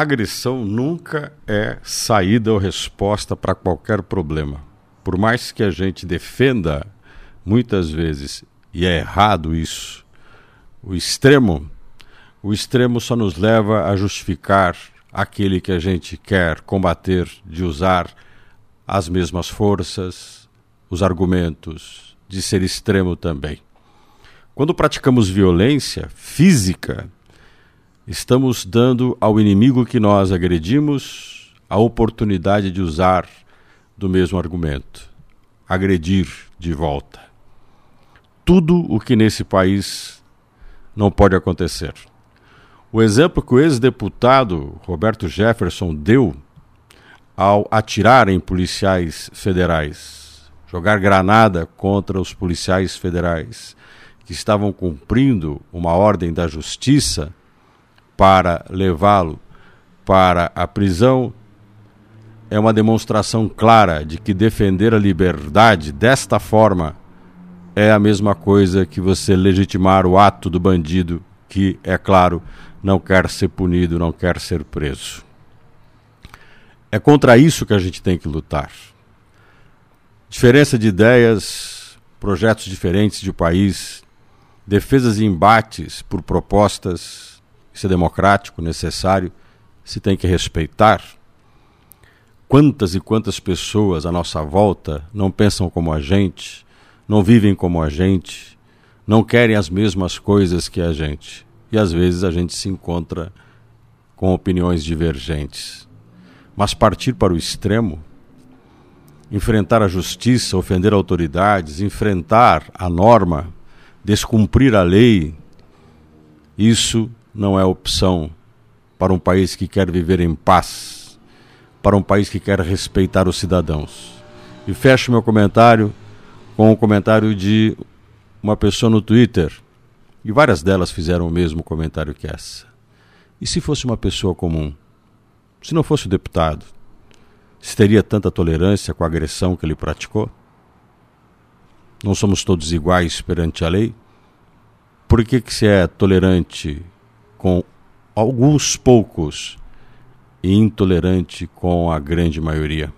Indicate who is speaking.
Speaker 1: agressão nunca é saída ou resposta para qualquer problema. Por mais que a gente defenda, muitas vezes, e é errado isso, o extremo, o extremo só nos leva a justificar aquele que a gente quer combater de usar as mesmas forças, os argumentos, de ser extremo também. Quando praticamos violência física, estamos dando ao inimigo que nós agredimos a oportunidade de usar do mesmo argumento, agredir de volta. Tudo o que nesse país não pode acontecer. O exemplo que o ex-deputado Roberto Jefferson deu ao atirar em policiais federais, jogar granada contra os policiais federais que estavam cumprindo uma ordem da justiça para levá-lo para a prisão é uma demonstração clara de que defender a liberdade desta forma é a mesma coisa que você legitimar o ato do bandido que, é claro, não quer ser punido, não quer ser preso. É contra isso que a gente tem que lutar. Diferença de ideias, projetos diferentes de país, defesas e embates por propostas isso é democrático, necessário, se tem que respeitar. Quantas e quantas pessoas à nossa volta não pensam como a gente, não vivem como a gente, não querem as mesmas coisas que a gente. E às vezes a gente se encontra com opiniões divergentes. Mas partir para o extremo, enfrentar a justiça, ofender autoridades, enfrentar a norma, descumprir a lei, isso não é opção para um país que quer viver em paz, para um país que quer respeitar os cidadãos. E fecho meu comentário com o um comentário de uma pessoa no Twitter, e várias delas fizeram o mesmo comentário que essa. E se fosse uma pessoa comum? Se não fosse o deputado, se teria tanta tolerância com a agressão que ele praticou? Não somos todos iguais perante a lei? Por que, que se é tolerante com alguns poucos e intolerante com a grande maioria.